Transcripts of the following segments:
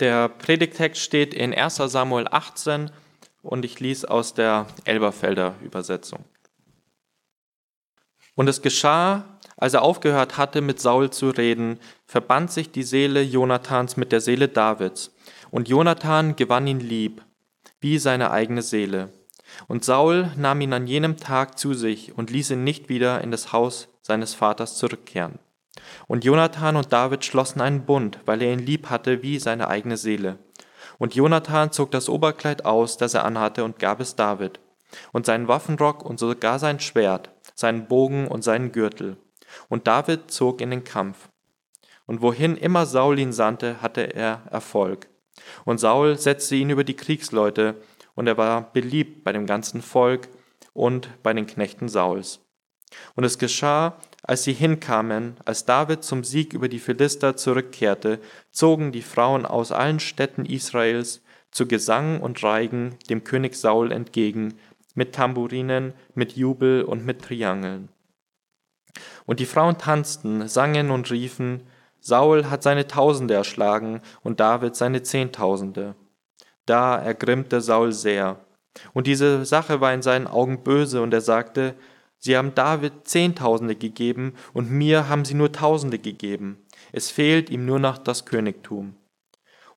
Der Predigtext steht in 1 Samuel 18 und ich lese aus der Elberfelder Übersetzung. Und es geschah, als er aufgehört hatte, mit Saul zu reden, verband sich die Seele Jonathans mit der Seele Davids. Und Jonathan gewann ihn lieb, wie seine eigene Seele. Und Saul nahm ihn an jenem Tag zu sich und ließ ihn nicht wieder in das Haus seines Vaters zurückkehren. Und Jonathan und David schlossen einen Bund, weil er ihn lieb hatte wie seine eigene Seele. Und Jonathan zog das Oberkleid aus, das er anhatte, und gab es David. Und seinen Waffenrock und sogar sein Schwert, seinen Bogen und seinen Gürtel. Und David zog in den Kampf. Und wohin immer Saul ihn sandte, hatte er Erfolg. Und Saul setzte ihn über die Kriegsleute, und er war beliebt bei dem ganzen Volk und bei den Knechten Sauls. Und es geschah, als sie hinkamen, als David zum Sieg über die Philister zurückkehrte, zogen die Frauen aus allen Städten Israels zu Gesang und Reigen dem König Saul entgegen, mit Tamburinen, mit Jubel und mit Triangeln. Und die Frauen tanzten, sangen und riefen, Saul hat seine Tausende erschlagen und David seine Zehntausende. Da ergrimmte Saul sehr. Und diese Sache war in seinen Augen böse, und er sagte, Sie haben David Zehntausende gegeben und mir haben sie nur Tausende gegeben. Es fehlt ihm nur noch das Königtum.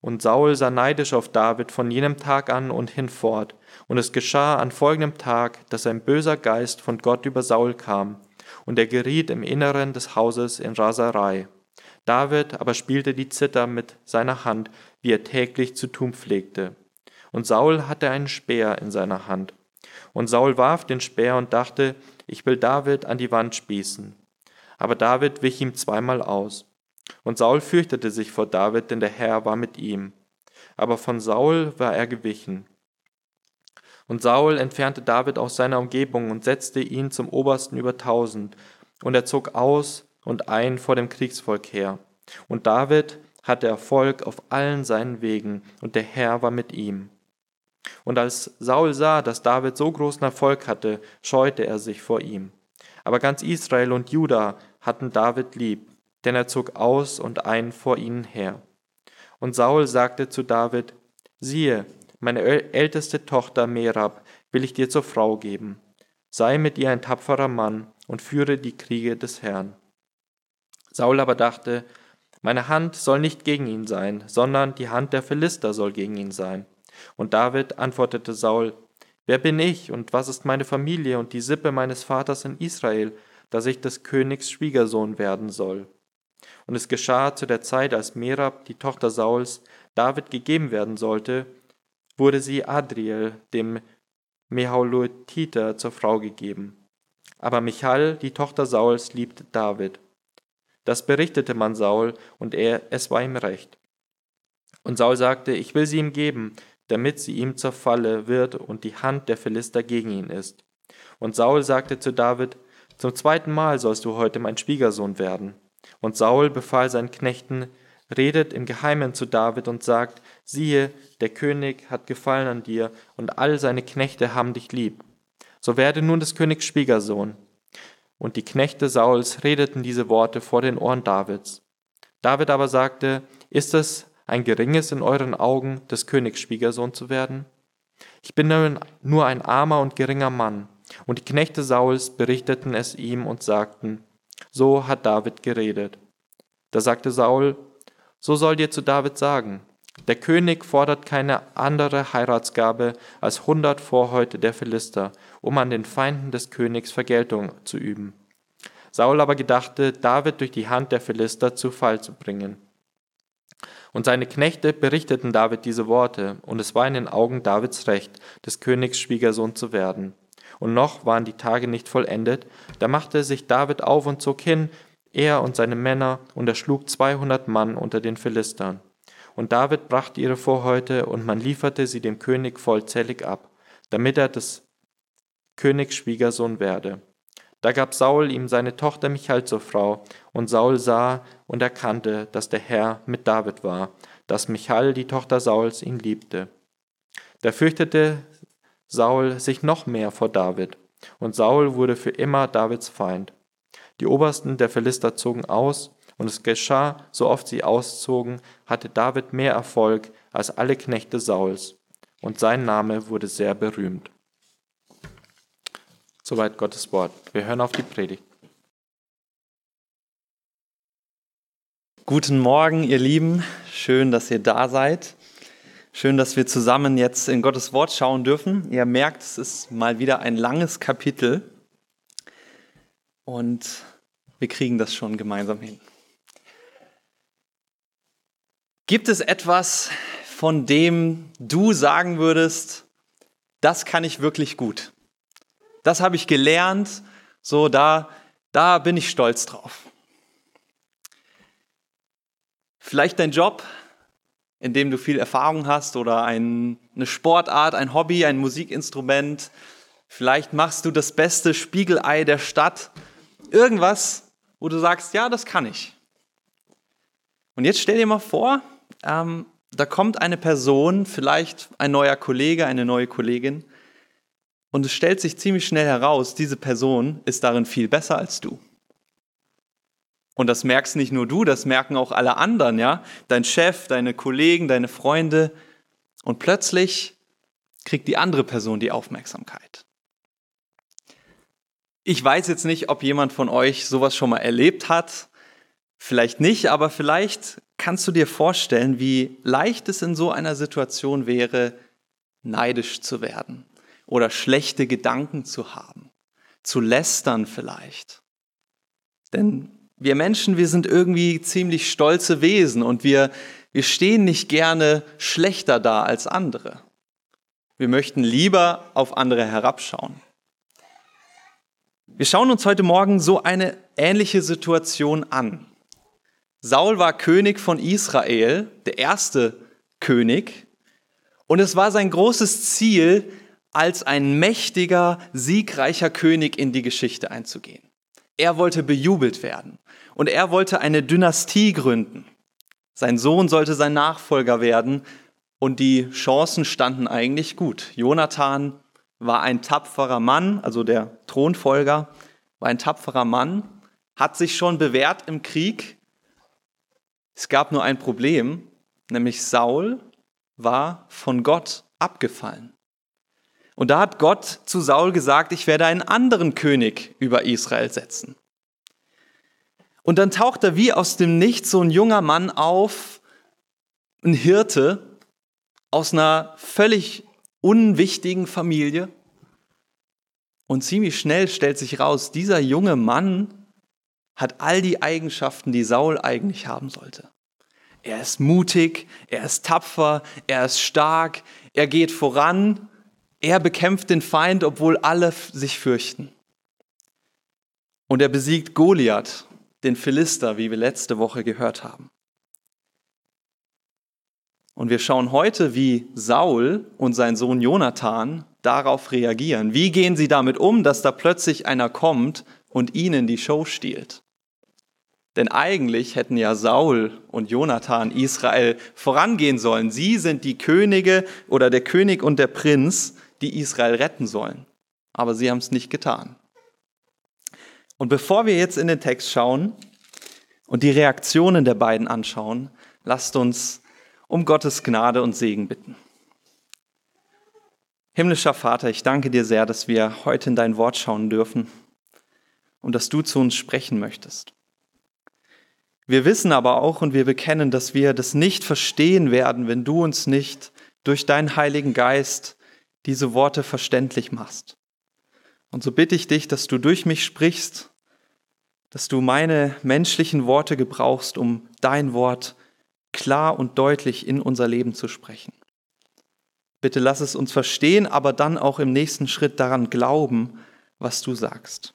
Und Saul sah neidisch auf David von jenem Tag an und hinfort. Und es geschah an folgendem Tag, dass ein böser Geist von Gott über Saul kam, und er geriet im Inneren des Hauses in Raserei. David aber spielte die Zither mit seiner Hand, wie er täglich zu tun pflegte. Und Saul hatte einen Speer in seiner Hand. Und Saul warf den Speer und dachte, ich will David an die Wand spießen. Aber David wich ihm zweimal aus. Und Saul fürchtete sich vor David, denn der Herr war mit ihm. Aber von Saul war er gewichen. Und Saul entfernte David aus seiner Umgebung und setzte ihn zum Obersten über tausend. Und er zog aus und ein vor dem Kriegsvolk her. Und David hatte Erfolg auf allen seinen Wegen, und der Herr war mit ihm. Und als Saul sah, dass David so großen Erfolg hatte, scheute er sich vor ihm. Aber ganz Israel und Juda hatten David lieb, denn er zog aus und ein vor ihnen her. Und Saul sagte zu David, siehe, meine älteste Tochter Merab will ich dir zur Frau geben. Sei mit ihr ein tapferer Mann und führe die Kriege des Herrn. Saul aber dachte, meine Hand soll nicht gegen ihn sein, sondern die Hand der Philister soll gegen ihn sein. Und David antwortete Saul, Wer bin ich und was ist meine Familie und die Sippe meines Vaters in Israel, dass ich des Königs Schwiegersohn werden soll? Und es geschah zu der Zeit, als Merab, die Tochter Sauls, David gegeben werden sollte, wurde sie Adriel, dem Mehaulotiter, zur Frau gegeben. Aber Michal, die Tochter Sauls, liebte David. Das berichtete man Saul, und er, es war ihm recht. Und Saul sagte, ich will sie ihm geben, damit sie ihm zur Falle wird und die Hand der Philister gegen ihn ist. Und Saul sagte zu David, zum zweiten Mal sollst du heute mein Schwiegersohn werden. Und Saul befahl seinen Knechten, redet im Geheimen zu David und sagt, siehe, der König hat Gefallen an dir, und all seine Knechte haben dich lieb. So werde nun des Königs Schwiegersohn. Und die Knechte Sauls redeten diese Worte vor den Ohren Davids. David aber sagte, ist es ein geringes in euren Augen, des Königs Schwiegersohn zu werden? Ich bin nur ein armer und geringer Mann. Und die Knechte Sauls berichteten es ihm und sagten, so hat David geredet. Da sagte Saul, so soll dir zu David sagen, der König fordert keine andere Heiratsgabe als hundert Vorhäute der Philister, um an den Feinden des Königs Vergeltung zu üben. Saul aber gedachte, David durch die Hand der Philister zu Fall zu bringen. Und seine Knechte berichteten David diese Worte, und es war in den Augen Davids recht, des Königs Schwiegersohn zu werden. Und noch waren die Tage nicht vollendet, da machte sich David auf und zog hin, er und seine Männer, und erschlug zweihundert Mann unter den Philistern. Und David brachte ihre Vorhäute, und man lieferte sie dem König vollzählig ab, damit er des Königs Schwiegersohn werde. Da gab Saul ihm seine Tochter Michal zur Frau, und Saul sah und erkannte, dass der Herr mit David war, dass Michal, die Tochter Sauls, ihn liebte. Da fürchtete Saul sich noch mehr vor David, und Saul wurde für immer Davids Feind. Die Obersten der Philister zogen aus, Und es geschah, so oft sie auszogen, hatte David mehr Erfolg als alle Knechte Sauls. Und sein Name wurde sehr berühmt. Soweit Gottes Wort. Wir hören auf die Predigt. Guten Morgen, ihr Lieben. Schön, dass ihr da seid. Schön, dass wir zusammen jetzt in Gottes Wort schauen dürfen. Ihr merkt, es ist mal wieder ein langes Kapitel. Und wir kriegen das schon gemeinsam hin. Gibt es etwas, von dem du sagen würdest, das kann ich wirklich gut? Das habe ich gelernt, so da, da bin ich stolz drauf. Vielleicht dein Job, in dem du viel Erfahrung hast oder ein, eine Sportart, ein Hobby, ein Musikinstrument. Vielleicht machst du das beste Spiegelei der Stadt. Irgendwas, wo du sagst, ja, das kann ich. Und jetzt stell dir mal vor, ähm, da kommt eine Person, vielleicht ein neuer Kollege, eine neue Kollegin, und es stellt sich ziemlich schnell heraus, diese Person ist darin viel besser als du. Und das merkst nicht nur du, das merken auch alle anderen, ja? Dein Chef, deine Kollegen, deine Freunde. Und plötzlich kriegt die andere Person die Aufmerksamkeit. Ich weiß jetzt nicht, ob jemand von euch sowas schon mal erlebt hat. Vielleicht nicht, aber vielleicht kannst du dir vorstellen, wie leicht es in so einer Situation wäre, neidisch zu werden oder schlechte Gedanken zu haben, zu lästern vielleicht. Denn wir Menschen, wir sind irgendwie ziemlich stolze Wesen und wir, wir stehen nicht gerne schlechter da als andere. Wir möchten lieber auf andere herabschauen. Wir schauen uns heute Morgen so eine ähnliche Situation an. Saul war König von Israel, der erste König, und es war sein großes Ziel, als ein mächtiger, siegreicher König in die Geschichte einzugehen. Er wollte bejubelt werden und er wollte eine Dynastie gründen. Sein Sohn sollte sein Nachfolger werden und die Chancen standen eigentlich gut. Jonathan war ein tapferer Mann, also der Thronfolger war ein tapferer Mann, hat sich schon bewährt im Krieg es gab nur ein Problem, nämlich Saul war von Gott abgefallen. Und da hat Gott zu Saul gesagt, ich werde einen anderen König über Israel setzen. Und dann taucht da wie aus dem Nichts so ein junger Mann auf, ein Hirte aus einer völlig unwichtigen Familie. Und ziemlich schnell stellt sich raus, dieser junge Mann hat all die Eigenschaften, die Saul eigentlich haben sollte. Er ist mutig, er ist tapfer, er ist stark, er geht voran, er bekämpft den Feind, obwohl alle sich fürchten. Und er besiegt Goliath, den Philister, wie wir letzte Woche gehört haben. Und wir schauen heute, wie Saul und sein Sohn Jonathan darauf reagieren. Wie gehen sie damit um, dass da plötzlich einer kommt und ihnen die Show stiehlt? Denn eigentlich hätten ja Saul und Jonathan Israel vorangehen sollen. Sie sind die Könige oder der König und der Prinz, die Israel retten sollen. Aber sie haben es nicht getan. Und bevor wir jetzt in den Text schauen und die Reaktionen der beiden anschauen, lasst uns um Gottes Gnade und Segen bitten. Himmlischer Vater, ich danke dir sehr, dass wir heute in dein Wort schauen dürfen und dass du zu uns sprechen möchtest. Wir wissen aber auch und wir bekennen, dass wir das nicht verstehen werden, wenn du uns nicht durch deinen Heiligen Geist diese Worte verständlich machst. Und so bitte ich dich, dass du durch mich sprichst, dass du meine menschlichen Worte gebrauchst, um dein Wort klar und deutlich in unser Leben zu sprechen. Bitte lass es uns verstehen, aber dann auch im nächsten Schritt daran glauben, was du sagst.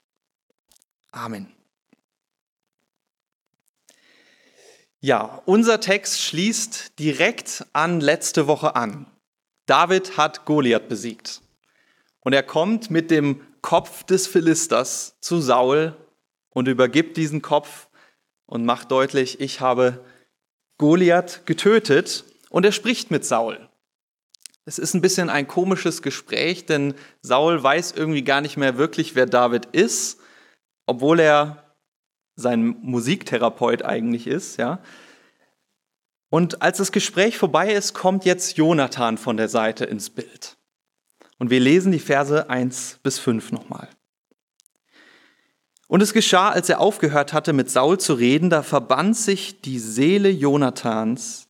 Amen. Ja, unser Text schließt direkt an letzte Woche an. David hat Goliath besiegt. Und er kommt mit dem Kopf des Philisters zu Saul und übergibt diesen Kopf und macht deutlich, ich habe Goliath getötet und er spricht mit Saul. Es ist ein bisschen ein komisches Gespräch, denn Saul weiß irgendwie gar nicht mehr wirklich, wer David ist, obwohl er sein Musiktherapeut eigentlich ist, ja. Und als das Gespräch vorbei ist, kommt jetzt Jonathan von der Seite ins Bild. Und wir lesen die Verse 1 bis 5 nochmal. Und es geschah, als er aufgehört hatte, mit Saul zu reden, da verband sich die Seele Jonathans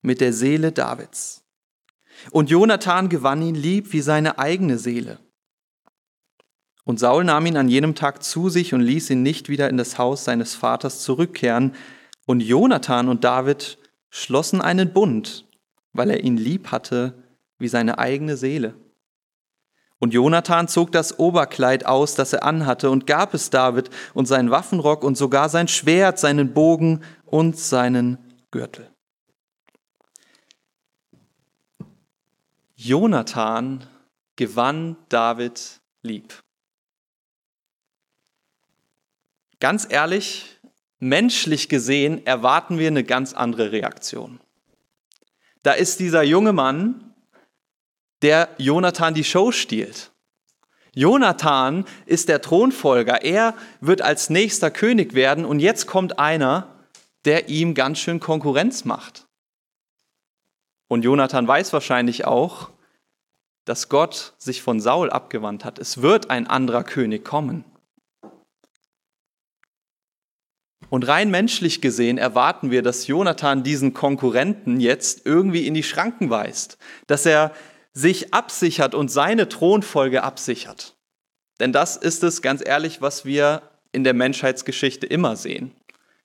mit der Seele Davids. Und Jonathan gewann ihn lieb wie seine eigene Seele. Und Saul nahm ihn an jenem Tag zu sich und ließ ihn nicht wieder in das Haus seines Vaters zurückkehren. Und Jonathan und David schlossen einen Bund, weil er ihn lieb hatte wie seine eigene Seele. Und Jonathan zog das Oberkleid aus, das er anhatte, und gab es David und seinen Waffenrock und sogar sein Schwert, seinen Bogen und seinen Gürtel. Jonathan gewann David lieb. Ganz ehrlich, menschlich gesehen erwarten wir eine ganz andere Reaktion. Da ist dieser junge Mann, der Jonathan die Show stiehlt. Jonathan ist der Thronfolger. Er wird als nächster König werden und jetzt kommt einer, der ihm ganz schön Konkurrenz macht. Und Jonathan weiß wahrscheinlich auch, dass Gott sich von Saul abgewandt hat. Es wird ein anderer König kommen. Und rein menschlich gesehen erwarten wir, dass Jonathan diesen Konkurrenten jetzt irgendwie in die Schranken weist, dass er sich absichert und seine Thronfolge absichert. Denn das ist es, ganz ehrlich, was wir in der Menschheitsgeschichte immer sehen.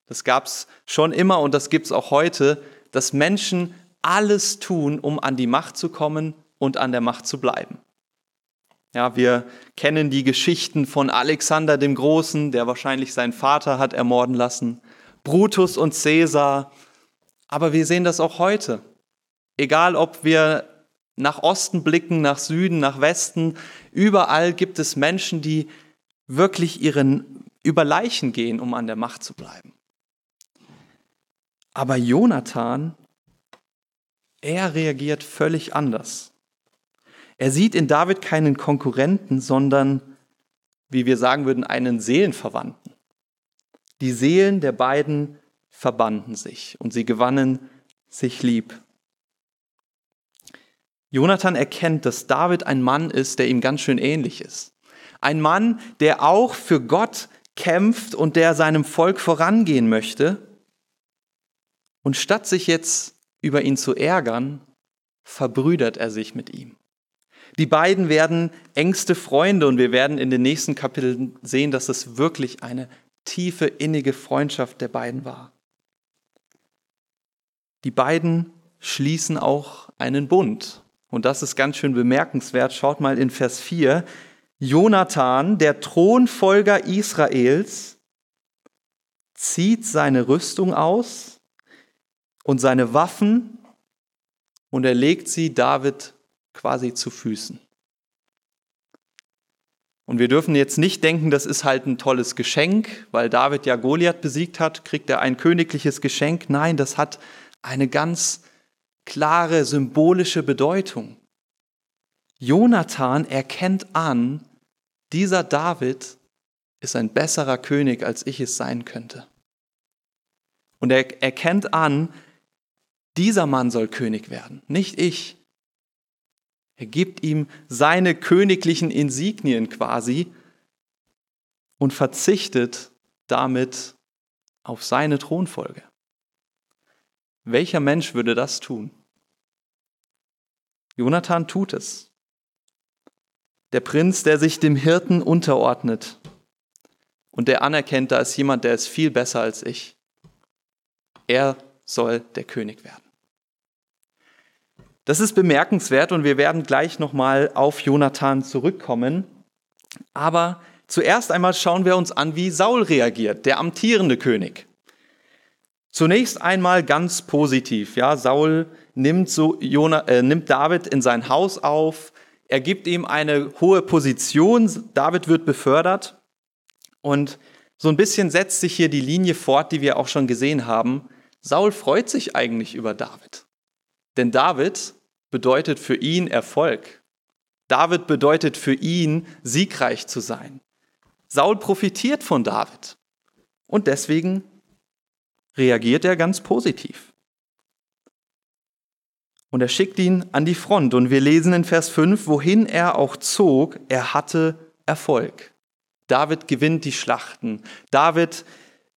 Das gab es schon immer und das gibt es auch heute, dass Menschen alles tun, um an die Macht zu kommen und an der Macht zu bleiben. Ja, wir kennen die Geschichten von Alexander dem Großen, der wahrscheinlich seinen Vater hat ermorden lassen, Brutus und Caesar. Aber wir sehen das auch heute. Egal, ob wir nach Osten blicken, nach Süden, nach Westen, überall gibt es Menschen, die wirklich ihren über Leichen gehen, um an der Macht zu bleiben. Aber Jonathan, er reagiert völlig anders. Er sieht in David keinen Konkurrenten, sondern, wie wir sagen würden, einen Seelenverwandten. Die Seelen der beiden verbanden sich und sie gewannen sich lieb. Jonathan erkennt, dass David ein Mann ist, der ihm ganz schön ähnlich ist. Ein Mann, der auch für Gott kämpft und der seinem Volk vorangehen möchte. Und statt sich jetzt über ihn zu ärgern, verbrüdert er sich mit ihm. Die beiden werden engste Freunde und wir werden in den nächsten Kapiteln sehen, dass es wirklich eine tiefe, innige Freundschaft der beiden war. Die beiden schließen auch einen Bund. Und das ist ganz schön bemerkenswert. Schaut mal in Vers 4. Jonathan, der Thronfolger Israels, zieht seine Rüstung aus und seine Waffen und er legt sie David quasi zu Füßen. Und wir dürfen jetzt nicht denken, das ist halt ein tolles Geschenk, weil David ja Goliath besiegt hat, kriegt er ein königliches Geschenk. Nein, das hat eine ganz klare symbolische Bedeutung. Jonathan erkennt an, dieser David ist ein besserer König, als ich es sein könnte. Und er erkennt an, dieser Mann soll König werden, nicht ich. Er gibt ihm seine königlichen Insignien quasi und verzichtet damit auf seine Thronfolge. Welcher Mensch würde das tun? Jonathan tut es. Der Prinz, der sich dem Hirten unterordnet und der anerkennt, da ist jemand, der ist viel besser als ich. Er soll der König werden. Das ist bemerkenswert und wir werden gleich nochmal auf Jonathan zurückkommen. Aber zuerst einmal schauen wir uns an, wie Saul reagiert, der amtierende König. Zunächst einmal ganz positiv. Ja, Saul nimmt, so Jonah, äh, nimmt David in sein Haus auf. Er gibt ihm eine hohe Position. David wird befördert. Und so ein bisschen setzt sich hier die Linie fort, die wir auch schon gesehen haben. Saul freut sich eigentlich über David. Denn David bedeutet für ihn Erfolg. David bedeutet für ihn siegreich zu sein. Saul profitiert von David. Und deswegen reagiert er ganz positiv. Und er schickt ihn an die Front. Und wir lesen in Vers 5, wohin er auch zog, er hatte Erfolg. David gewinnt die Schlachten. David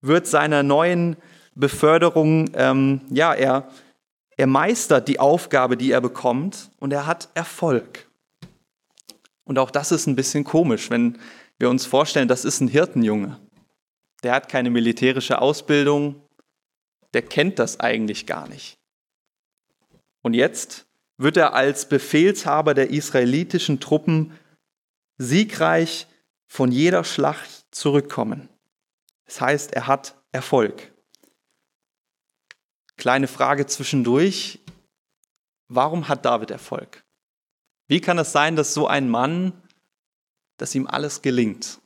wird seiner neuen Beförderung, ähm, ja, er, er meistert die Aufgabe, die er bekommt und er hat Erfolg. Und auch das ist ein bisschen komisch, wenn wir uns vorstellen, das ist ein Hirtenjunge. Der hat keine militärische Ausbildung, der kennt das eigentlich gar nicht. Und jetzt wird er als Befehlshaber der israelitischen Truppen siegreich von jeder Schlacht zurückkommen. Das heißt, er hat Erfolg. Kleine Frage zwischendurch. Warum hat David Erfolg? Wie kann es sein, dass so ein Mann, dass ihm alles gelingt?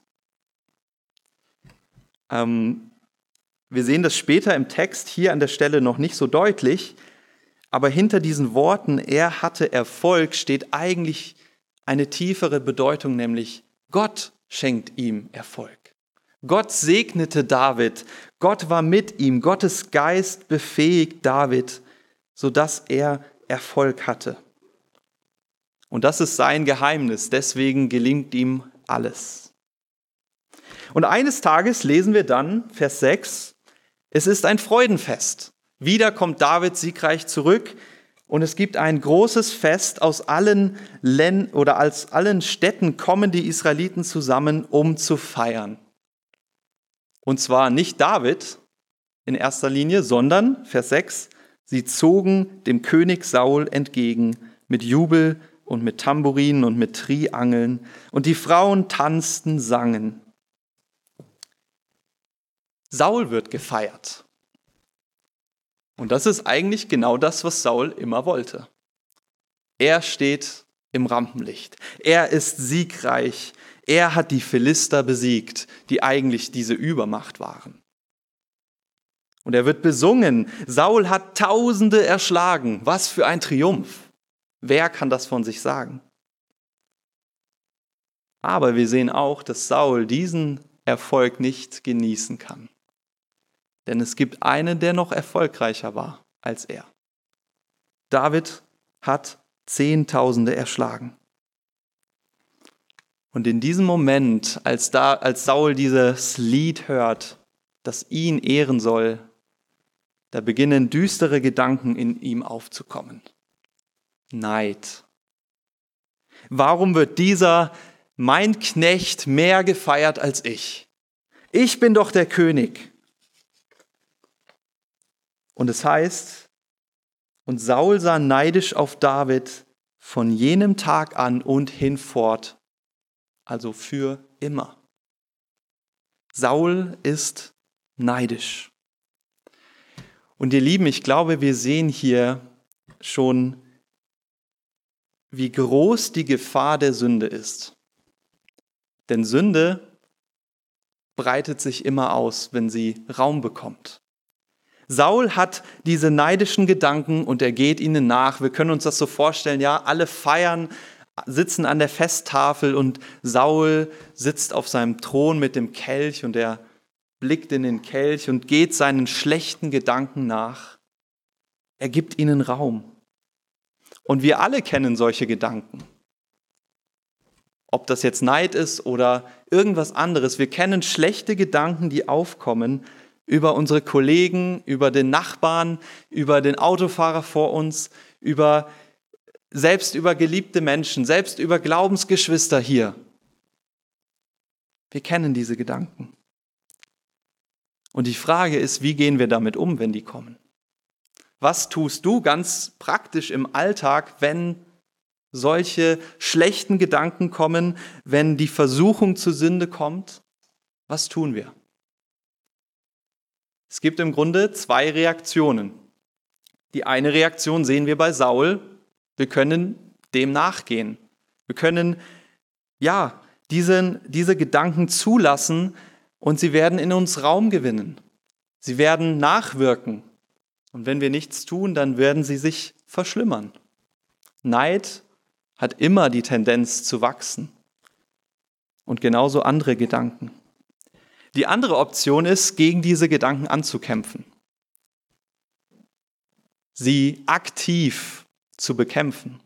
Ähm, wir sehen das später im Text hier an der Stelle noch nicht so deutlich, aber hinter diesen Worten, er hatte Erfolg, steht eigentlich eine tiefere Bedeutung, nämlich Gott schenkt ihm Erfolg. Gott segnete David, Gott war mit ihm, Gottes Geist befähigt David, sodass er Erfolg hatte. Und das ist sein Geheimnis, deswegen gelingt ihm alles. Und eines Tages lesen wir dann, Vers 6, es ist ein Freudenfest. Wieder kommt David siegreich zurück und es gibt ein großes Fest. Aus allen Ländern oder aus allen Städten kommen die Israeliten zusammen, um zu feiern. Und zwar nicht David in erster Linie, sondern, Vers 6, sie zogen dem König Saul entgegen mit Jubel und mit Tamburinen und mit Triangeln. Und die Frauen tanzten, sangen. Saul wird gefeiert. Und das ist eigentlich genau das, was Saul immer wollte. Er steht im Rampenlicht. Er ist siegreich. Er hat die Philister besiegt, die eigentlich diese Übermacht waren. Und er wird besungen. Saul hat Tausende erschlagen. Was für ein Triumph. Wer kann das von sich sagen? Aber wir sehen auch, dass Saul diesen Erfolg nicht genießen kann. Denn es gibt einen, der noch erfolgreicher war als er. David hat Zehntausende erschlagen. Und in diesem Moment, als, da, als Saul dieses Lied hört, das ihn ehren soll, da beginnen düstere Gedanken in ihm aufzukommen. Neid. Warum wird dieser, mein Knecht, mehr gefeiert als ich? Ich bin doch der König. Und es heißt, und Saul sah neidisch auf David von jenem Tag an und hinfort, also für immer. Saul ist neidisch. Und ihr Lieben, ich glaube, wir sehen hier schon, wie groß die Gefahr der Sünde ist. Denn Sünde breitet sich immer aus, wenn sie Raum bekommt. Saul hat diese neidischen Gedanken und er geht ihnen nach. Wir können uns das so vorstellen, ja, alle feiern, sitzen an der Festtafel und Saul sitzt auf seinem Thron mit dem Kelch und er blickt in den Kelch und geht seinen schlechten Gedanken nach. Er gibt ihnen Raum. Und wir alle kennen solche Gedanken. Ob das jetzt Neid ist oder irgendwas anderes, wir kennen schlechte Gedanken, die aufkommen, über unsere Kollegen, über den Nachbarn, über den Autofahrer vor uns, über selbst über geliebte Menschen, selbst über Glaubensgeschwister hier. Wir kennen diese Gedanken. Und die Frage ist, wie gehen wir damit um, wenn die kommen? Was tust du ganz praktisch im Alltag, wenn solche schlechten Gedanken kommen, wenn die Versuchung zur Sünde kommt? Was tun wir? Es gibt im Grunde zwei Reaktionen. Die eine Reaktion sehen wir bei Saul. Wir können dem nachgehen. Wir können, ja, diesen, diese Gedanken zulassen und sie werden in uns Raum gewinnen. Sie werden nachwirken. Und wenn wir nichts tun, dann werden sie sich verschlimmern. Neid hat immer die Tendenz zu wachsen. Und genauso andere Gedanken. Die andere Option ist, gegen diese Gedanken anzukämpfen. Sie aktiv zu bekämpfen.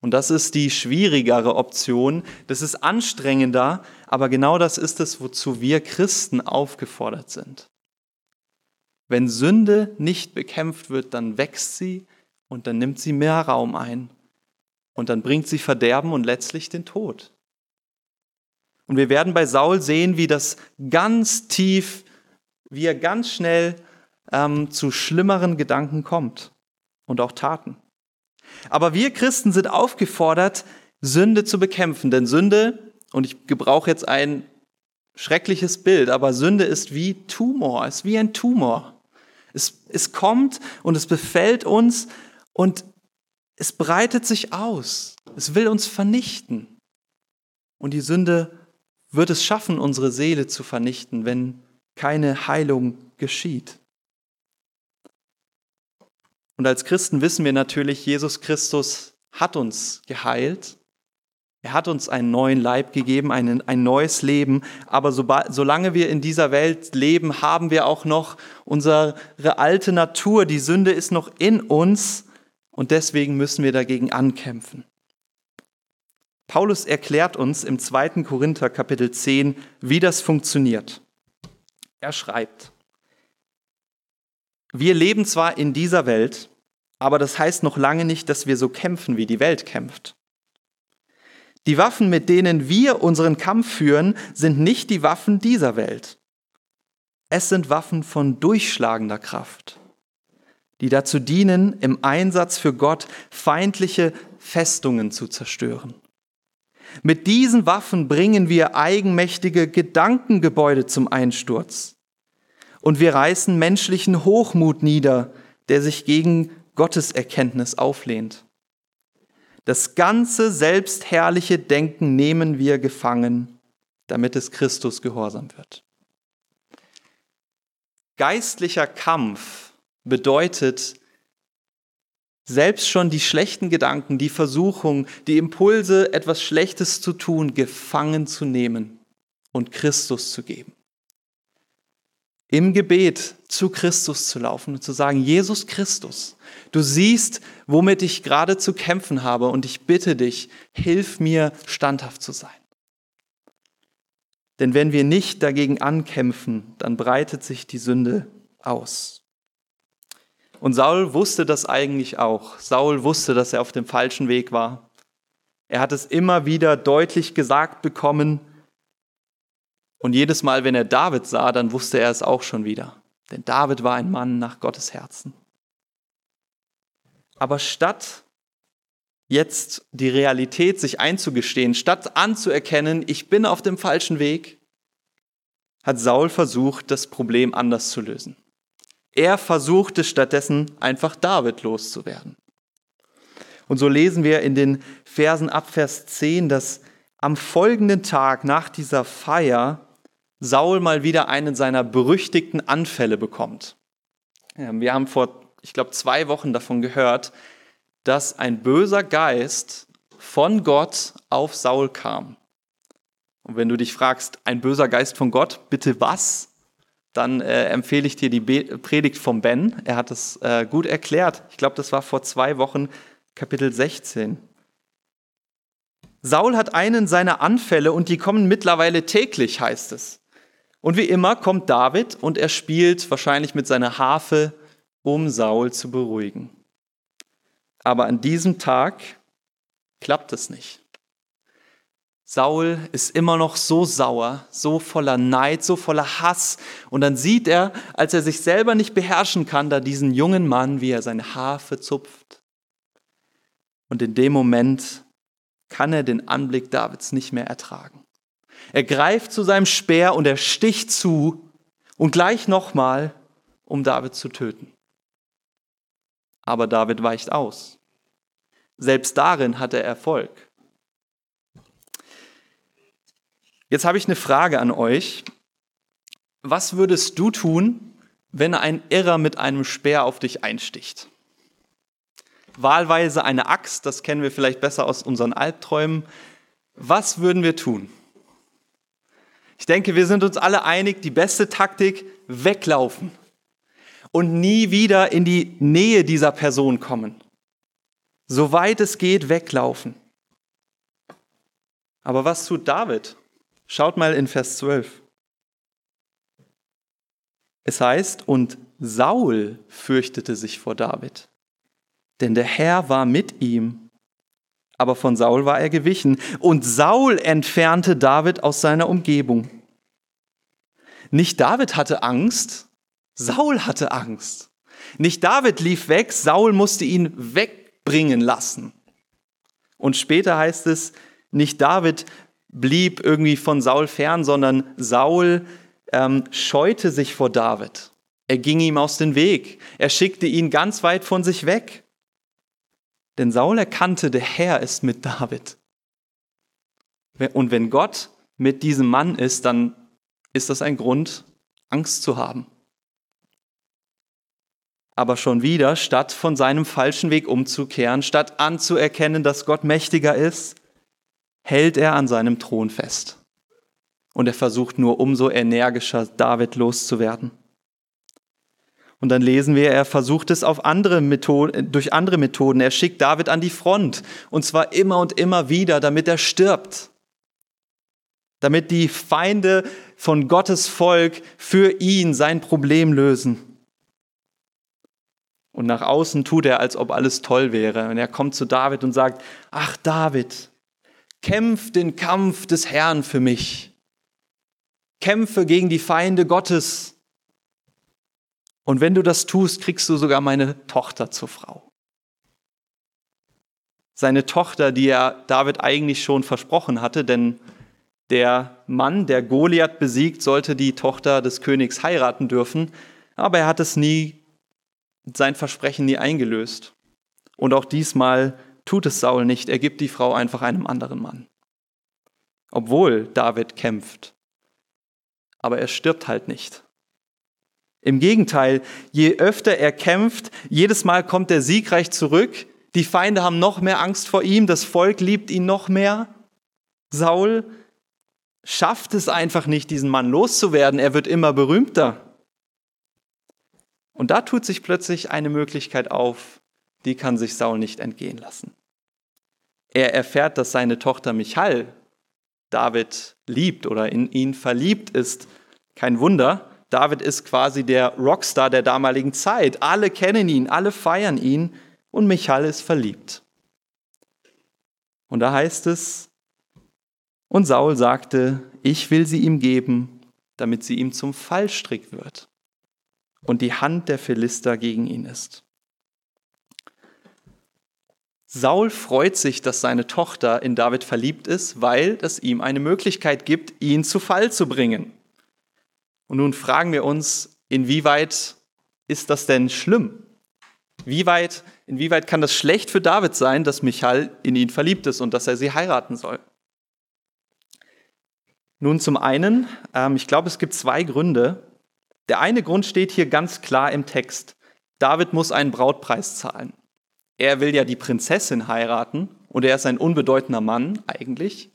Und das ist die schwierigere Option, das ist anstrengender, aber genau das ist es, wozu wir Christen aufgefordert sind. Wenn Sünde nicht bekämpft wird, dann wächst sie und dann nimmt sie mehr Raum ein und dann bringt sie Verderben und letztlich den Tod. Und wir werden bei Saul sehen, wie das ganz tief, wie er ganz schnell ähm, zu schlimmeren Gedanken kommt und auch Taten. Aber wir Christen sind aufgefordert, Sünde zu bekämpfen. Denn Sünde, und ich gebrauche jetzt ein schreckliches Bild, aber Sünde ist wie Tumor, ist wie ein Tumor. Es, es kommt und es befällt uns und es breitet sich aus. Es will uns vernichten. Und die Sünde wird es schaffen, unsere Seele zu vernichten, wenn keine Heilung geschieht. Und als Christen wissen wir natürlich, Jesus Christus hat uns geheilt. Er hat uns einen neuen Leib gegeben, ein, ein neues Leben. Aber so, solange wir in dieser Welt leben, haben wir auch noch unsere alte Natur. Die Sünde ist noch in uns und deswegen müssen wir dagegen ankämpfen. Paulus erklärt uns im 2. Korinther Kapitel 10, wie das funktioniert. Er schreibt, wir leben zwar in dieser Welt, aber das heißt noch lange nicht, dass wir so kämpfen, wie die Welt kämpft. Die Waffen, mit denen wir unseren Kampf führen, sind nicht die Waffen dieser Welt. Es sind Waffen von durchschlagender Kraft, die dazu dienen, im Einsatz für Gott feindliche Festungen zu zerstören. Mit diesen Waffen bringen wir eigenmächtige Gedankengebäude zum Einsturz. Und wir reißen menschlichen Hochmut nieder, der sich gegen Gottes Erkenntnis auflehnt. Das ganze selbstherrliche Denken nehmen wir gefangen, damit es Christus gehorsam wird. Geistlicher Kampf bedeutet, selbst schon die schlechten Gedanken, die Versuchung, die Impulse, etwas Schlechtes zu tun, gefangen zu nehmen und Christus zu geben. Im Gebet zu Christus zu laufen und zu sagen, Jesus Christus, du siehst, womit ich gerade zu kämpfen habe und ich bitte dich, hilf mir standhaft zu sein. Denn wenn wir nicht dagegen ankämpfen, dann breitet sich die Sünde aus. Und Saul wusste das eigentlich auch. Saul wusste, dass er auf dem falschen Weg war. Er hat es immer wieder deutlich gesagt bekommen. Und jedes Mal, wenn er David sah, dann wusste er es auch schon wieder. Denn David war ein Mann nach Gottes Herzen. Aber statt jetzt die Realität sich einzugestehen, statt anzuerkennen, ich bin auf dem falschen Weg, hat Saul versucht, das Problem anders zu lösen. Er versuchte stattdessen einfach David loszuwerden. Und so lesen wir in den Versen ab Vers 10, dass am folgenden Tag nach dieser Feier Saul mal wieder einen seiner berüchtigten Anfälle bekommt. Wir haben vor, ich glaube, zwei Wochen davon gehört, dass ein böser Geist von Gott auf Saul kam. Und wenn du dich fragst, ein böser Geist von Gott, bitte was? dann äh, empfehle ich dir die Be Predigt vom Ben. Er hat es äh, gut erklärt. Ich glaube, das war vor zwei Wochen Kapitel 16. Saul hat einen seiner Anfälle und die kommen mittlerweile täglich, heißt es. Und wie immer kommt David und er spielt wahrscheinlich mit seiner Harfe, um Saul zu beruhigen. Aber an diesem Tag klappt es nicht. Saul ist immer noch so sauer, so voller Neid, so voller Hass. Und dann sieht er, als er sich selber nicht beherrschen kann, da diesen jungen Mann, wie er seine Harfe zupft. Und in dem Moment kann er den Anblick Davids nicht mehr ertragen. Er greift zu seinem Speer und er sticht zu und gleich nochmal, um David zu töten. Aber David weicht aus. Selbst darin hat er Erfolg. Jetzt habe ich eine Frage an euch. Was würdest du tun, wenn ein Irrer mit einem Speer auf dich einsticht? Wahlweise eine Axt, das kennen wir vielleicht besser aus unseren Albträumen. Was würden wir tun? Ich denke, wir sind uns alle einig, die beste Taktik, weglaufen und nie wieder in die Nähe dieser Person kommen. Soweit es geht, weglaufen. Aber was tut David? Schaut mal in Vers 12. Es heißt, und Saul fürchtete sich vor David, denn der Herr war mit ihm, aber von Saul war er gewichen, und Saul entfernte David aus seiner Umgebung. Nicht David hatte Angst, Saul hatte Angst. Nicht David lief weg, Saul musste ihn wegbringen lassen. Und später heißt es, nicht David blieb irgendwie von Saul fern, sondern Saul ähm, scheute sich vor David. Er ging ihm aus dem Weg. Er schickte ihn ganz weit von sich weg. Denn Saul erkannte, der Herr ist mit David. Und wenn Gott mit diesem Mann ist, dann ist das ein Grund, Angst zu haben. Aber schon wieder, statt von seinem falschen Weg umzukehren, statt anzuerkennen, dass Gott mächtiger ist, hält er an seinem Thron fest. Und er versucht nur umso energischer, David loszuwerden. Und dann lesen wir, er versucht es auf andere Methoden, durch andere Methoden. Er schickt David an die Front. Und zwar immer und immer wieder, damit er stirbt. Damit die Feinde von Gottes Volk für ihn sein Problem lösen. Und nach außen tut er, als ob alles toll wäre. Und er kommt zu David und sagt, ach David, kämpf den Kampf des Herrn für mich kämpfe gegen die Feinde Gottes. Und wenn du das tust, kriegst du sogar meine Tochter zur Frau. Seine Tochter, die er David eigentlich schon versprochen hatte, denn der Mann, der Goliath besiegt, sollte die Tochter des Königs heiraten dürfen, aber er hat es nie, sein Versprechen nie eingelöst. Und auch diesmal tut es Saul nicht, er gibt die Frau einfach einem anderen Mann. Obwohl David kämpft aber er stirbt halt nicht. Im Gegenteil, je öfter er kämpft, jedes Mal kommt er siegreich zurück, die Feinde haben noch mehr Angst vor ihm, das Volk liebt ihn noch mehr. Saul schafft es einfach nicht, diesen Mann loszuwerden, er wird immer berühmter. Und da tut sich plötzlich eine Möglichkeit auf, die kann sich Saul nicht entgehen lassen. Er erfährt, dass seine Tochter Michal David liebt oder in ihn verliebt ist. Kein Wunder, David ist quasi der Rockstar der damaligen Zeit. Alle kennen ihn, alle feiern ihn und Michal ist verliebt. Und da heißt es, und Saul sagte, ich will sie ihm geben, damit sie ihm zum Fallstrick wird und die Hand der Philister gegen ihn ist. Saul freut sich, dass seine Tochter in David verliebt ist, weil das ihm eine Möglichkeit gibt, ihn zu Fall zu bringen. Und nun fragen wir uns, inwieweit ist das denn schlimm? Wie weit, inwieweit kann das schlecht für David sein, dass Michal in ihn verliebt ist und dass er sie heiraten soll? Nun zum einen, ähm, ich glaube, es gibt zwei Gründe. Der eine Grund steht hier ganz klar im Text. David muss einen Brautpreis zahlen. Er will ja die Prinzessin heiraten und er ist ein unbedeutender Mann eigentlich.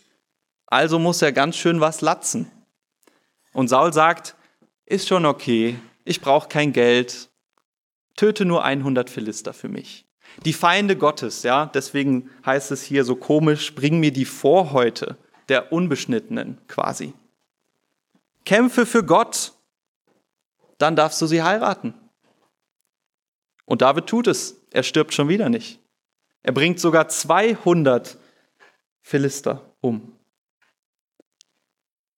Also muss er ganz schön was latzen. Und Saul sagt, ist schon okay, ich brauche kein Geld, töte nur 100 Philister für mich. Die Feinde Gottes, ja, deswegen heißt es hier so komisch, bring mir die Vorhäute der Unbeschnittenen quasi. Kämpfe für Gott, dann darfst du sie heiraten. Und David tut es. Er stirbt schon wieder nicht. Er bringt sogar 200 Philister um.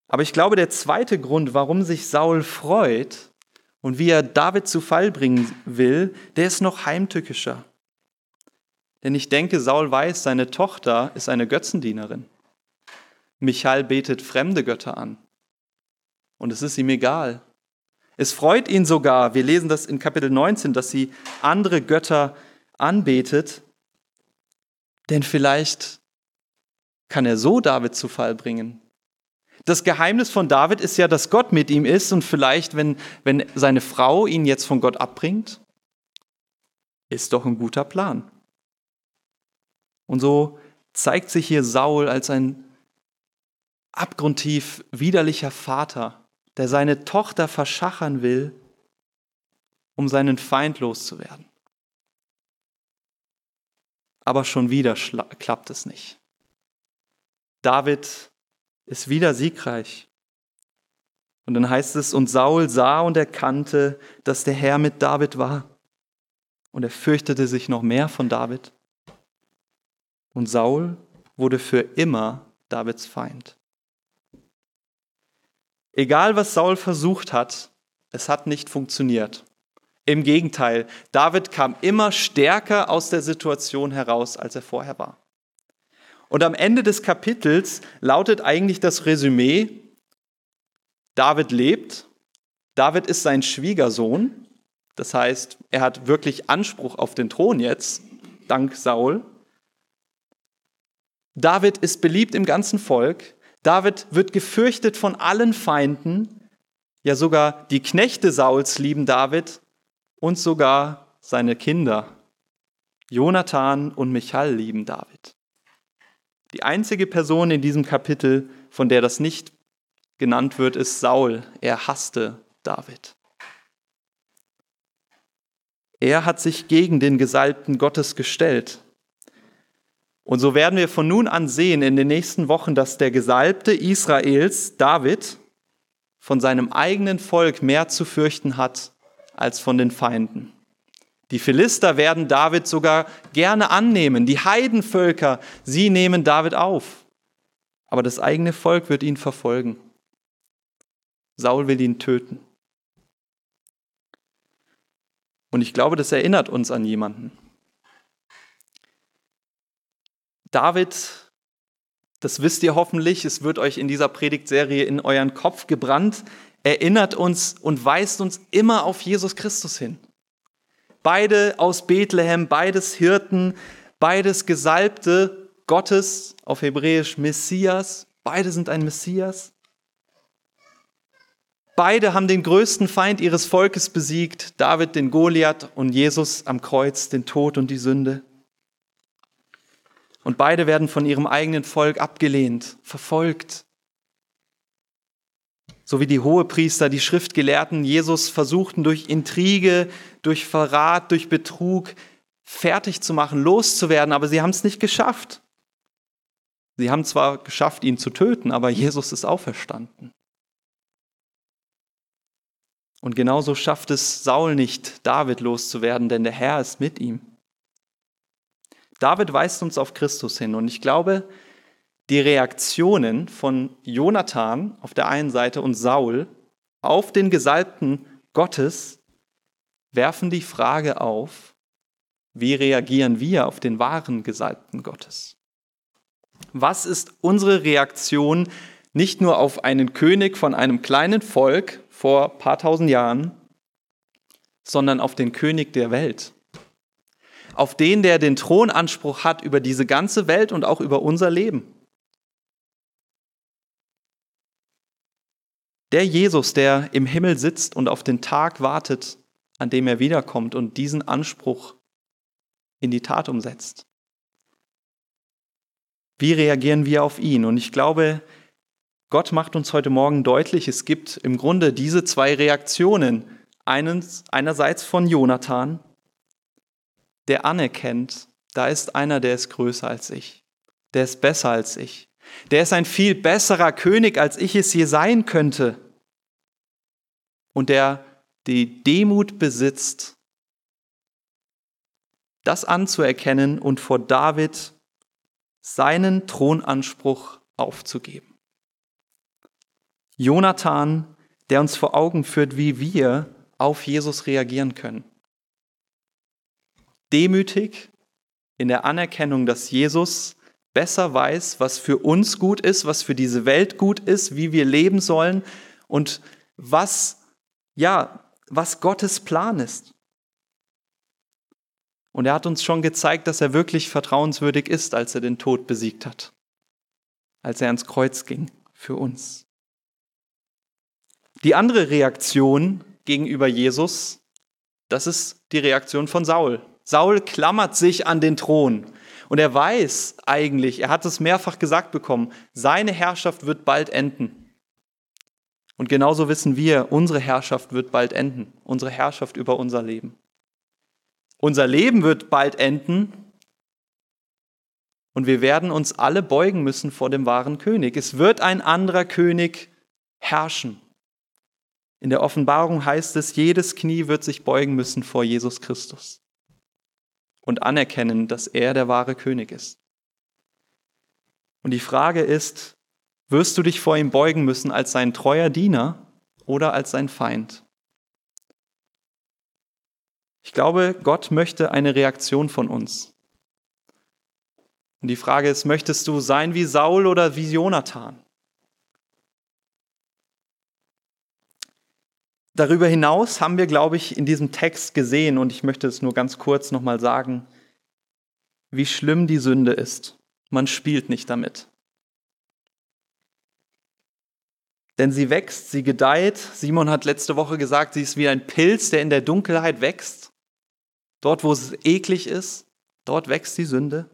Aber ich glaube, der zweite Grund, warum sich Saul freut und wie er David zu Fall bringen will, der ist noch heimtückischer. Denn ich denke, Saul weiß, seine Tochter ist eine Götzendienerin. Michal betet fremde Götter an. Und es ist ihm egal. Es freut ihn sogar, wir lesen das in Kapitel 19, dass sie andere Götter anbetet, denn vielleicht kann er so David zu Fall bringen. Das Geheimnis von David ist ja, dass Gott mit ihm ist und vielleicht, wenn, wenn seine Frau ihn jetzt von Gott abbringt, ist doch ein guter Plan. Und so zeigt sich hier Saul als ein abgrundtief widerlicher Vater, der seine Tochter verschachern will, um seinen Feind loszuwerden. Aber schon wieder klappt es nicht. David ist wieder siegreich. Und dann heißt es, und Saul sah und erkannte, dass der Herr mit David war. Und er fürchtete sich noch mehr von David. Und Saul wurde für immer Davids Feind. Egal was Saul versucht hat, es hat nicht funktioniert. Im Gegenteil, David kam immer stärker aus der Situation heraus, als er vorher war. Und am Ende des Kapitels lautet eigentlich das Resümee, David lebt, David ist sein Schwiegersohn, das heißt, er hat wirklich Anspruch auf den Thron jetzt, dank Saul. David ist beliebt im ganzen Volk, David wird gefürchtet von allen Feinden, ja sogar die Knechte Sauls lieben David und sogar seine Kinder. Jonathan und Michal lieben David. Die einzige Person in diesem Kapitel, von der das nicht genannt wird, ist Saul. Er hasste David. Er hat sich gegen den Gesalbten Gottes gestellt. Und so werden wir von nun an sehen in den nächsten Wochen, dass der Gesalbte Israels, David, von seinem eigenen Volk mehr zu fürchten hat als von den Feinden. Die Philister werden David sogar gerne annehmen. Die Heidenvölker, sie nehmen David auf. Aber das eigene Volk wird ihn verfolgen. Saul will ihn töten. Und ich glaube, das erinnert uns an jemanden. David, das wisst ihr hoffentlich, es wird euch in dieser Predigtserie in euren Kopf gebrannt, erinnert uns und weist uns immer auf Jesus Christus hin. Beide aus Bethlehem, beides Hirten, beides Gesalbte Gottes, auf Hebräisch Messias, beide sind ein Messias. Beide haben den größten Feind ihres Volkes besiegt, David den Goliath und Jesus am Kreuz den Tod und die Sünde. Und beide werden von ihrem eigenen Volk abgelehnt, verfolgt, so wie die Hohepriester, die Schriftgelehrten Jesus versuchten durch Intrige, durch Verrat, durch Betrug fertig zu machen, loszuwerden, aber sie haben es nicht geschafft. Sie haben zwar geschafft, ihn zu töten, aber Jesus ist auferstanden. Und genauso schafft es Saul nicht, David loszuwerden, denn der Herr ist mit ihm. David weist uns auf Christus hin und ich glaube, die Reaktionen von Jonathan auf der einen Seite und Saul auf den Gesalbten Gottes werfen die Frage auf, wie reagieren wir auf den wahren Gesalbten Gottes? Was ist unsere Reaktion nicht nur auf einen König von einem kleinen Volk vor ein paar tausend Jahren, sondern auf den König der Welt? Auf den, der den Thronanspruch hat über diese ganze Welt und auch über unser Leben? Der Jesus, der im Himmel sitzt und auf den Tag wartet, an dem er wiederkommt und diesen Anspruch in die Tat umsetzt. Wie reagieren wir auf ihn? Und ich glaube, Gott macht uns heute Morgen deutlich, es gibt im Grunde diese zwei Reaktionen. Einerseits von Jonathan, der anerkennt, da ist einer, der ist größer als ich, der ist besser als ich. Der ist ein viel besserer König, als ich es je sein könnte. Und der die Demut besitzt, das anzuerkennen und vor David seinen Thronanspruch aufzugeben. Jonathan, der uns vor Augen führt, wie wir auf Jesus reagieren können. Demütig in der Anerkennung, dass Jesus besser weiß, was für uns gut ist, was für diese Welt gut ist, wie wir leben sollen und was, ja, was Gottes Plan ist. Und er hat uns schon gezeigt, dass er wirklich vertrauenswürdig ist, als er den Tod besiegt hat, als er ans Kreuz ging für uns. Die andere Reaktion gegenüber Jesus, das ist die Reaktion von Saul. Saul klammert sich an den Thron Und er weiß eigentlich, er hat es mehrfach gesagt bekommen, seine Herrschaft wird bald enden. Und genauso wissen wir, unsere Herrschaft wird bald enden, unsere Herrschaft über unser Leben. Unser Leben wird bald enden und wir werden uns alle beugen müssen vor dem wahren König. Es wird ein anderer König herrschen. In der Offenbarung heißt es, jedes Knie wird sich beugen müssen vor Jesus Christus und anerkennen, dass er der wahre König ist. Und die Frage ist, wirst du dich vor ihm beugen müssen als sein treuer Diener oder als sein Feind? Ich glaube, Gott möchte eine Reaktion von uns. Und die Frage ist, möchtest du sein wie Saul oder wie Jonathan? Darüber hinaus haben wir, glaube ich, in diesem Text gesehen, und ich möchte es nur ganz kurz nochmal sagen, wie schlimm die Sünde ist. Man spielt nicht damit. Denn sie wächst, sie gedeiht. Simon hat letzte Woche gesagt, sie ist wie ein Pilz, der in der Dunkelheit wächst. Dort, wo es eklig ist, dort wächst die Sünde.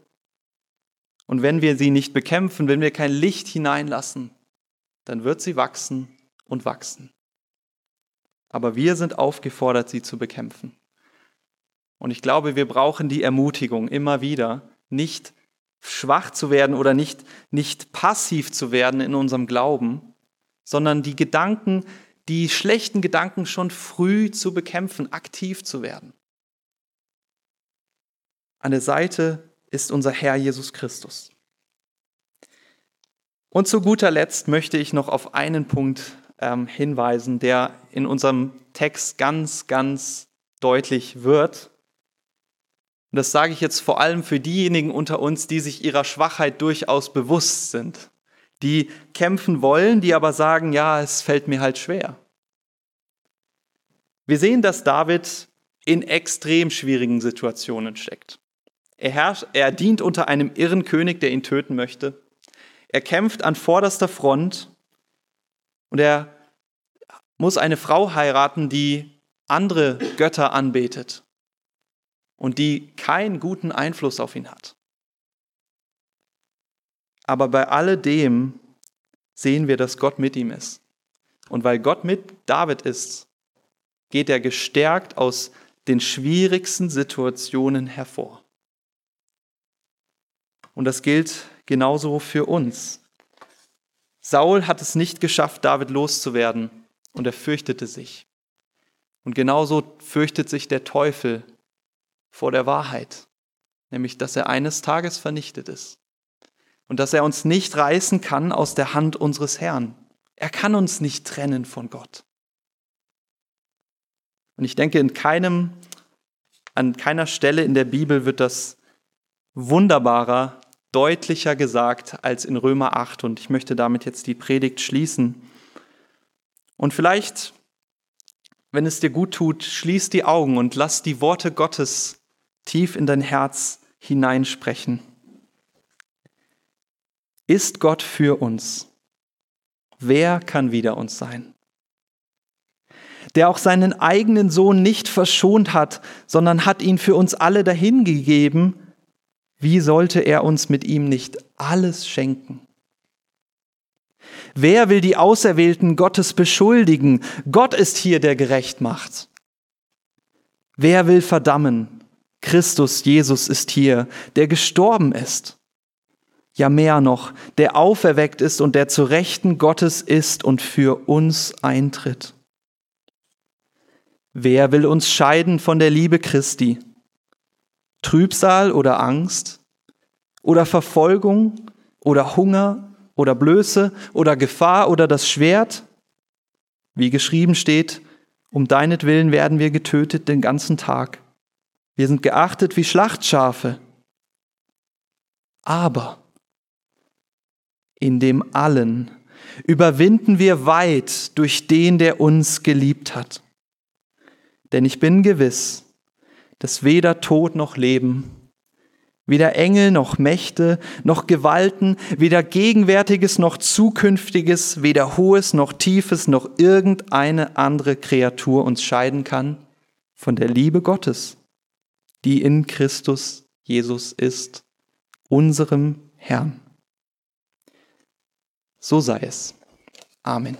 Und wenn wir sie nicht bekämpfen, wenn wir kein Licht hineinlassen, dann wird sie wachsen und wachsen aber wir sind aufgefordert, sie zu bekämpfen. Und ich glaube, wir brauchen die Ermutigung immer wieder, nicht schwach zu werden oder nicht, nicht passiv zu werden in unserem Glauben, sondern die Gedanken, die schlechten Gedanken schon früh zu bekämpfen, aktiv zu werden. An der Seite ist unser Herr Jesus Christus. Und zu guter Letzt möchte ich noch auf einen Punkt ähm, hinweisen, der in unserem Text ganz, ganz deutlich wird. Und das sage ich jetzt vor allem für diejenigen unter uns, die sich ihrer Schwachheit durchaus bewusst sind, die kämpfen wollen, die aber sagen, ja, es fällt mir halt schwer. Wir sehen, dass David in extrem schwierigen Situationen steckt. Er, herrscht, er dient unter einem irren König, der ihn töten möchte. Er kämpft an vorderster Front und er muss eine Frau heiraten, die andere Götter anbetet und die keinen guten Einfluss auf ihn hat. Aber bei alledem sehen wir, dass Gott mit ihm ist. Und weil Gott mit David ist, geht er gestärkt aus den schwierigsten Situationen hervor. Und das gilt genauso für uns. Saul hat es nicht geschafft, David loszuwerden und er fürchtete sich. Und genauso fürchtet sich der Teufel vor der Wahrheit, nämlich dass er eines Tages vernichtet ist und dass er uns nicht reißen kann aus der Hand unseres Herrn. Er kann uns nicht trennen von Gott. Und ich denke, in keinem, an keiner Stelle in der Bibel wird das wunderbarer deutlicher gesagt als in Römer 8 und ich möchte damit jetzt die Predigt schließen. Und vielleicht, wenn es dir gut tut, schließ die Augen und lass die Worte Gottes tief in dein Herz hineinsprechen. Ist Gott für uns? Wer kann wider uns sein? Der auch seinen eigenen Sohn nicht verschont hat, sondern hat ihn für uns alle dahingegeben, wie sollte er uns mit ihm nicht alles schenken? Wer will die Auserwählten Gottes beschuldigen? Gott ist hier, der gerecht macht. Wer will verdammen? Christus Jesus ist hier, der gestorben ist. Ja mehr noch, der auferweckt ist und der zu Rechten Gottes ist und für uns eintritt. Wer will uns scheiden von der Liebe Christi? Trübsal oder Angst oder Verfolgung oder Hunger oder Blöße oder Gefahr oder das Schwert? Wie geschrieben steht, um deinetwillen werden wir getötet den ganzen Tag. Wir sind geachtet wie Schlachtschafe. Aber in dem allen überwinden wir weit durch den, der uns geliebt hat. Denn ich bin gewiss, dass weder Tod noch Leben, weder Engel noch Mächte noch Gewalten, weder Gegenwärtiges noch Zukünftiges, weder Hohes noch Tiefes noch irgendeine andere Kreatur uns scheiden kann von der Liebe Gottes, die in Christus Jesus ist, unserem Herrn. So sei es. Amen.